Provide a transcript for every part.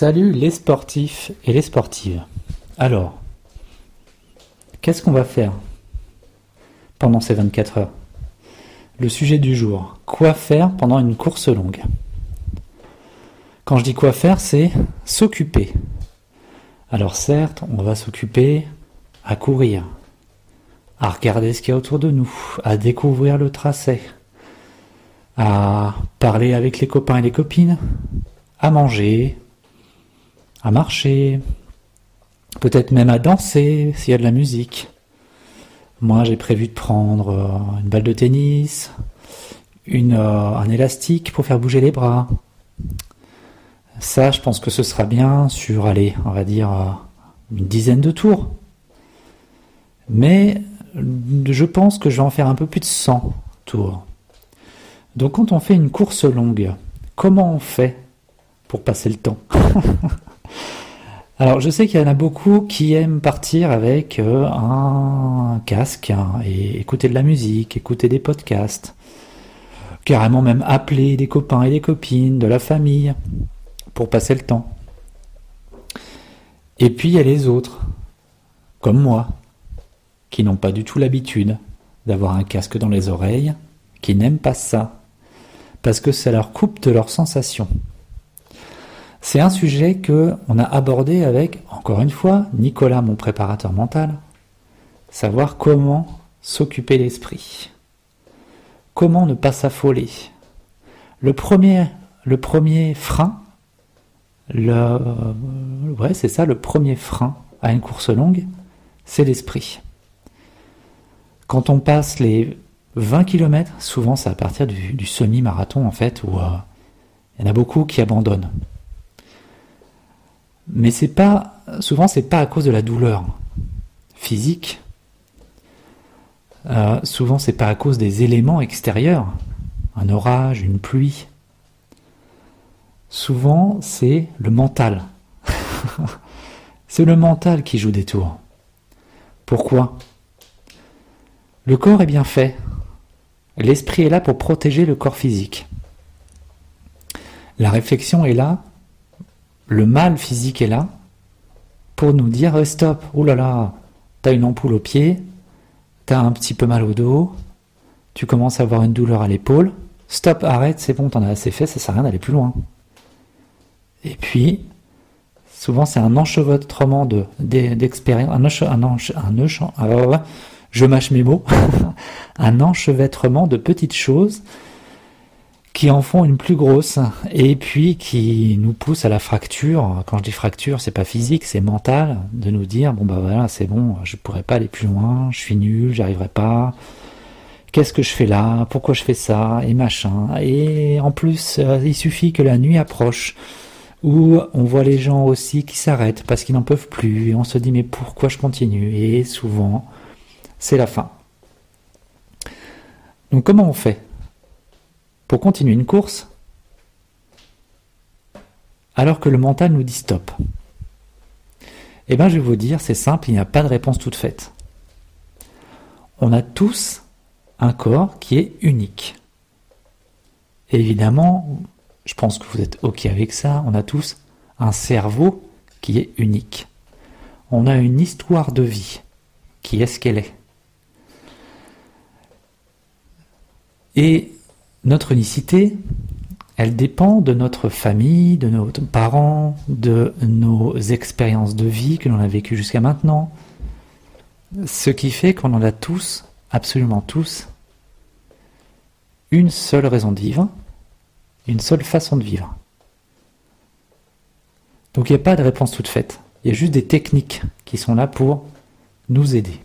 Salut les sportifs et les sportives. Alors, qu'est-ce qu'on va faire pendant ces 24 heures? Le sujet du jour, quoi faire pendant une course longue? Quand je dis quoi faire, c'est s'occuper. Alors certes, on va s'occuper à courir, à regarder ce qu'il y a autour de nous, à découvrir le tracé, à parler avec les copains et les copines, à manger, à marcher, peut-être même à danser s'il y a de la musique. Moi, j'ai prévu de prendre euh, une balle de tennis, euh, un élastique pour faire bouger les bras. Ça, je pense que ce sera bien sur, allez, on va dire euh, une dizaine de tours. Mais je pense que je vais en faire un peu plus de 100 tours. Donc quand on fait une course longue, comment on fait pour passer le temps? Alors, je sais qu'il y en a beaucoup qui aiment partir avec euh, un casque hein, et écouter de la musique, écouter des podcasts, carrément même appeler des copains et des copines, de la famille, pour passer le temps. Et puis il y a les autres, comme moi, qui n'ont pas du tout l'habitude d'avoir un casque dans les oreilles, qui n'aiment pas ça, parce que ça leur coupe de leurs sensations. C'est un sujet que on a abordé avec, encore une fois, Nicolas, mon préparateur mental. Savoir comment s'occuper l'esprit. Comment ne pas s'affoler. Le premier, le premier frein, le, ouais, c'est ça, le premier frein à une course longue, c'est l'esprit. Quand on passe les 20 km, souvent c'est à partir du, semi-marathon en fait, où euh, il y en a beaucoup qui abandonnent. Mais c'est pas souvent c'est pas à cause de la douleur physique. Euh, souvent c'est pas à cause des éléments extérieurs, un orage, une pluie. Souvent c'est le mental. c'est le mental qui joue des tours. Pourquoi? Le corps est bien fait. L'esprit est là pour protéger le corps physique. La réflexion est là le mal physique est là pour nous dire eh, stop, oh là là, t'as une ampoule au pied, t'as un petit peu mal au dos, tu commences à avoir une douleur à l'épaule, stop, arrête, c'est bon, t'en as assez fait, ça sert à rien d'aller plus loin. Et puis, souvent c'est un enchevêtrement de, d'expérience, un, un, un, un je mâche mes mots, un enchevêtrement de petites choses qui en font une plus grosse et puis qui nous poussent à la fracture. Quand je dis fracture, c'est pas physique, c'est mental, de nous dire bon bah voilà, c'est bon, je pourrais pas aller plus loin, je suis nul, j'y arriverai pas. Qu'est-ce que je fais là? Pourquoi je fais ça? Et machin. Et en plus, euh, il suffit que la nuit approche où on voit les gens aussi qui s'arrêtent parce qu'ils n'en peuvent plus et on se dit mais pourquoi je continue? Et souvent, c'est la fin. Donc comment on fait? Pour continuer une course alors que le mental nous dit stop Eh bien, je vais vous dire, c'est simple, il n'y a pas de réponse toute faite. On a tous un corps qui est unique. évidemment, je pense que vous êtes OK avec ça, on a tous un cerveau qui est unique. On a une histoire de vie qui est ce qu'elle est. Et notre unicité, elle dépend de notre famille, de nos parents, de nos expériences de vie que l'on a vécues jusqu'à maintenant. Ce qui fait qu'on en a tous, absolument tous, une seule raison de vivre, une seule façon de vivre. Donc il n'y a pas de réponse toute faite. Il y a juste des techniques qui sont là pour nous aider.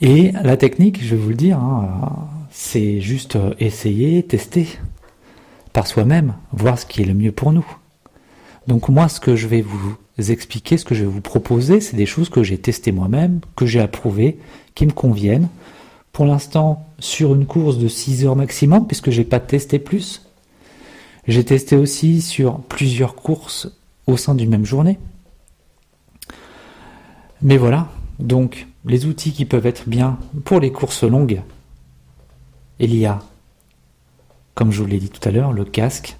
Et la technique, je vais vous le dire, hein, c'est juste euh, essayer, tester par soi-même, voir ce qui est le mieux pour nous. Donc moi, ce que je vais vous expliquer, ce que je vais vous proposer, c'est des choses que j'ai testées moi-même, que j'ai approuvées, qui me conviennent. Pour l'instant, sur une course de 6 heures maximum, puisque j'ai pas testé plus. J'ai testé aussi sur plusieurs courses au sein d'une même journée. Mais voilà, donc les outils qui peuvent être bien pour les courses longues, il y a, comme je vous l'ai dit tout à l'heure, le casque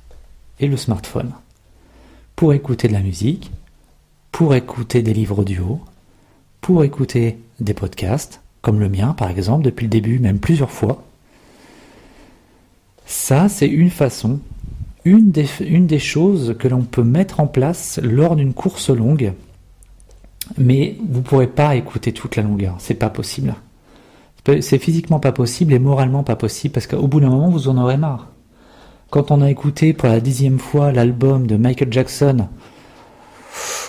et le smartphone. pour écouter de la musique, pour écouter des livres audio, pour écouter des podcasts, comme le mien par exemple, depuis le début, même plusieurs fois. Ça, c'est une façon, une des, choses que l'on peut mettre en place lors d'une course longue, mais vous ne pourrez pas écouter toute la longueur, c'est pas possible. C'est physiquement pas possible et moralement pas possible parce qu'au bout d'un moment vous en aurez marre. Quand on a écouté pour la dixième fois l'album de Michael Jackson,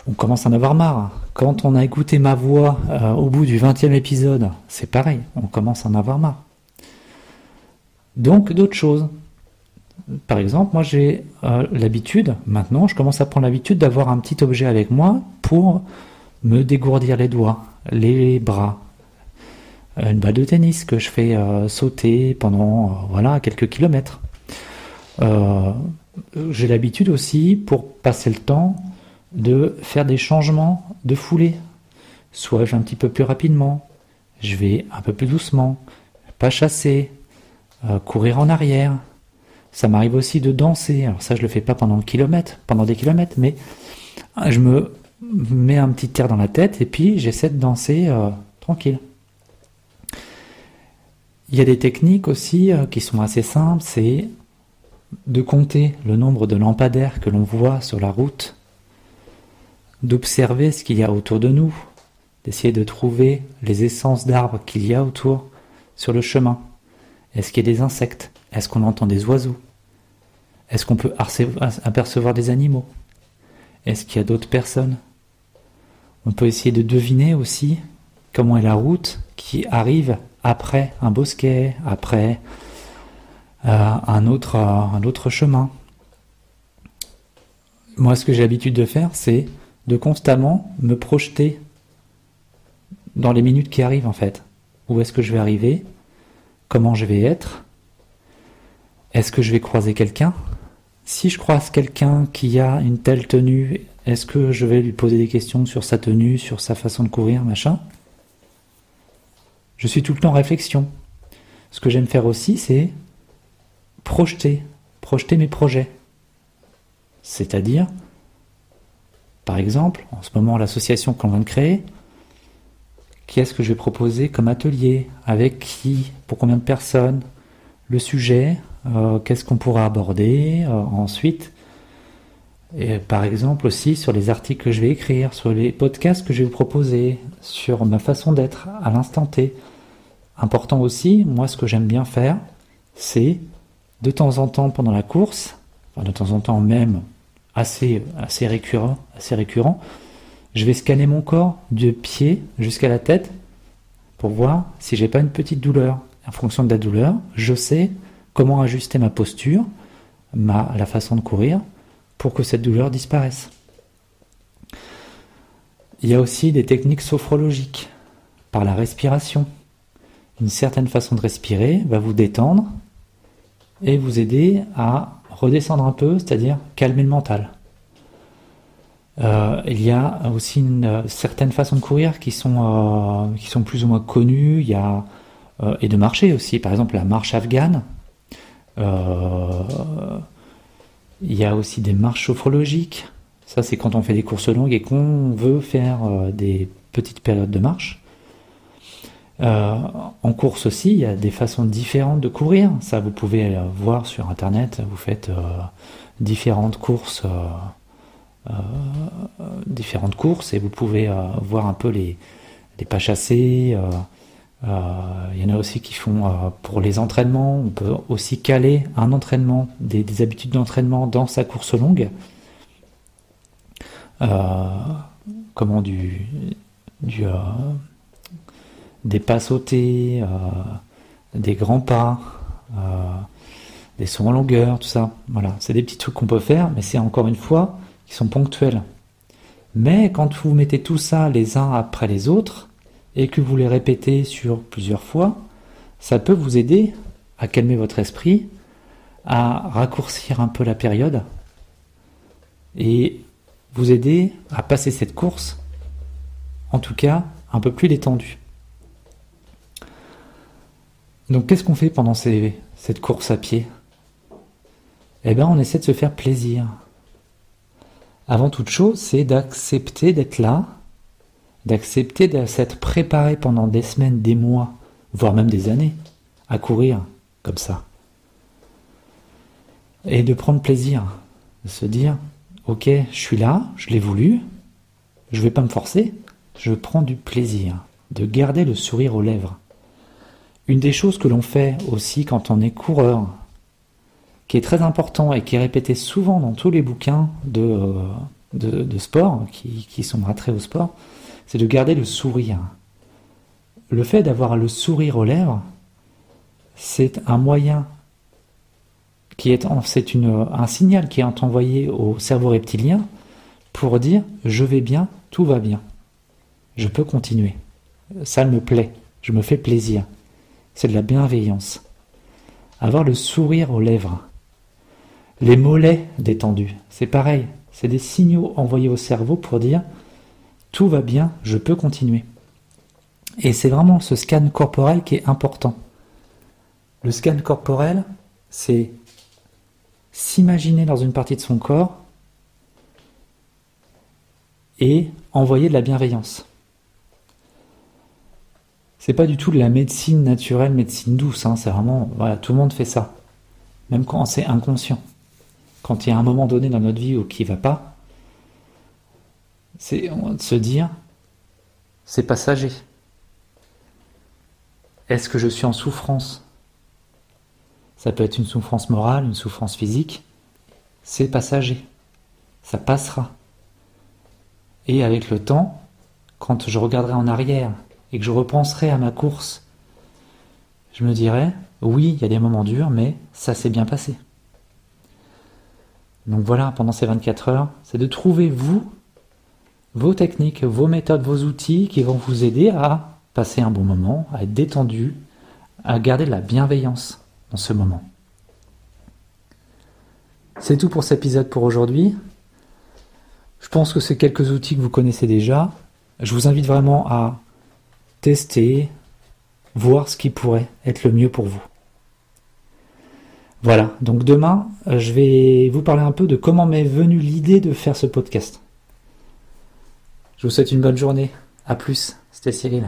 on commence à en avoir marre. Quand on a écouté ma voix euh, au bout du vingtième épisode, c'est pareil, on commence à en avoir marre. Donc d'autres choses. Par exemple, moi j'ai euh, l'habitude, maintenant je commence à prendre l'habitude d'avoir un petit objet avec moi pour me dégourdir les doigts, les bras. Une balle de tennis que je fais euh, sauter pendant voilà quelques kilomètres. j'ai l'habitude aussi, pour passer le temps, de faire des changements de foulée. Soit je vais un petit peu plus rapidement, je vais un peu plus doucement, pas chasser, euh, courir en arrière. Ça m'arrive aussi de danser. Alors ça, je le fais pas pendant kilomètre, pendant des kilomètres, mais euh, je me mets un petit air dans la tête et puis j'essaie de danser euh, tranquille. Il y a des techniques aussi qui sont assez simples, c'est de compter le nombre de lampadaires que l'on voit sur la route d'observer ce qu'il y a autour de nous, d'essayer de trouver les essences d'arbres qu'il y a autour sur le chemin. Est-ce qu'il y a des insectes? Est-ce qu'on entend des oiseaux? Est-ce qu'on peut apercevoir des animaux? Est-ce qu'il y a d'autres personnes? On peut essayer de deviner aussi comment est la route qui arrive après un bosquet, après euh, un, autre, un autre chemin. Moi, ce que j'ai l'habitude de faire, c'est de constamment me projeter dans les minutes qui arrivent en fait. Où est-ce que je vais arriver? Comment je vais être? Est-ce que je vais croiser quelqu'un? Si je croise quelqu'un qui a une telle tenue, est-ce que je vais lui poser des questions sur sa tenue, sur sa façon de courir, machin? Je suis tout le temps en réflexion. Ce que j'aime faire aussi, c'est projeter, projeter mes projets. C'est-à-dire, par exemple, en ce moment, l'association qu'on vient de créer, qu'est-ce que je vais proposer comme atelier Avec qui Pour combien de personnes Le sujet euh, Qu'est-ce qu'on pourra aborder euh, ensuite par exemple aussi sur les articles que je vais écrire, sur les podcasts que je vais vous proposer, sur ma façon d'être à l'instant T. Important aussi, moi ce que j'aime bien faire, c'est de temps en temps pendant la course, enfin de temps en temps même assez, assez récurrent, assez récurrent. Je vais scanner mon corps du pied jusqu'à la tête pour voir si j'ai pas une petite douleur. En fonction de la douleur, je sais comment ajuster ma posture, ma, la façon de courir pour que cette douleur disparaisse. Il y a aussi des techniques sophrologiques par la respiration. Une certaine façon de respirer va vous détendre et vous aider à redescendre un peu, c'est-à-dire calmer le mental. Euh, il y a aussi une euh, certaine façon de courir qui sont euh, qui sont plus ou moins connues. Il y a et de marcher aussi. Par exemple, la marche afghane. Il y a aussi des marches sophrologiques. Ça, c'est quand on fait des courses longues et qu'on veut faire des petites périodes de marche. Euh, en course aussi, il y a des façons différentes de courir. Ça, vous pouvez voir sur Internet. Vous faites euh, différentes courses, euh, différentes courses, et vous pouvez voir un peu les, les pas chassés. Il y en a aussi qui font pour les entraînements. On peut aussi caler un entraînement, des, des habitudes d'entraînement dans sa course longue. comment du, du des pas sautés, euh, des grands pas, euh, des sauts en longueur, tout ça. Voilà, c'est des petits trucs qu'on peut faire, mais c'est encore une fois qui sont ponctuels. Mais quand vous mettez tout ça les uns après les autres et que vous les répétez sur plusieurs fois, ça peut vous aider à calmer votre esprit, à raccourcir un peu la période et vous aider à passer cette course, en tout cas un peu plus détendu. Donc qu'est-ce qu'on fait pendant cette course à pied? Eh bien on essaie de se faire plaisir. Avant toute chose, c'est d'accepter d'être là, d'accepter de s'être préparé pendant des semaines, des mois, voire même des années, à courir comme ça. Et de prendre plaisir, de se dire, ok, je suis là, je l'ai voulu, je ne vais pas me forcer, je prends du plaisir, de garder le sourire aux lèvres. Une des choses que l'on fait aussi quand on est coureur, qui est très important et qui est répété souvent dans tous les bouquins de, euh, sport, qui, qui sont rattrés au sport, c'est de garder le sourire. Le fait d'avoir le sourire aux lèvres, c'est un moyen qui est, c'est un signal qui est envoyé au cerveau reptilien pour dire je vais bien, tout va bien, je peux continuer, ça me plaît, je me fais plaisir. C'est de la bienveillance. Avoir le sourire aux lèvres, les mollets détendus, c'est pareil, c'est des signaux envoyés au cerveau pour dire tout va bien, je peux continuer. Et c'est vraiment ce scan corporel qui est important. Le scan corporel, c'est s'imaginer dans une partie de son corps et envoyer de la bienveillance. C'est pas du tout de la médecine naturelle, médecine douce, hein, c'est vraiment, voilà, tout le monde fait ça. Même quand c'est inconscient. Quand il y a un moment donné dans notre vie où qui va pas, c'est de se dire, c'est passager. Est-ce que je suis en souffrance? Ça peut être une souffrance morale, une souffrance physique. C'est passager. Ça passera. Et avec le temps, quand je regarderai en arrière et que je repenserai à ma course, je me dirai, oui, il y a des moments durs, mais ça s'est bien passé. Donc voilà, pendant ces 24 heures, c'est de trouver vous, vos techniques, vos méthodes, vos outils qui vont vous aider à passer un bon moment, à être détendu, à garder de la bienveillance en ce moment. C'est tout pour cet épisode pour aujourd'hui. Je pense que c'est quelques outils que vous connaissez déjà. Je vous invite vraiment à tester, voir ce qui pourrait être le mieux pour vous. Voilà, donc demain, je vais vous parler un peu de comment m'est venue l'idée de faire ce podcast. Je vous souhaite une bonne journée. A plus, c'était Cyril.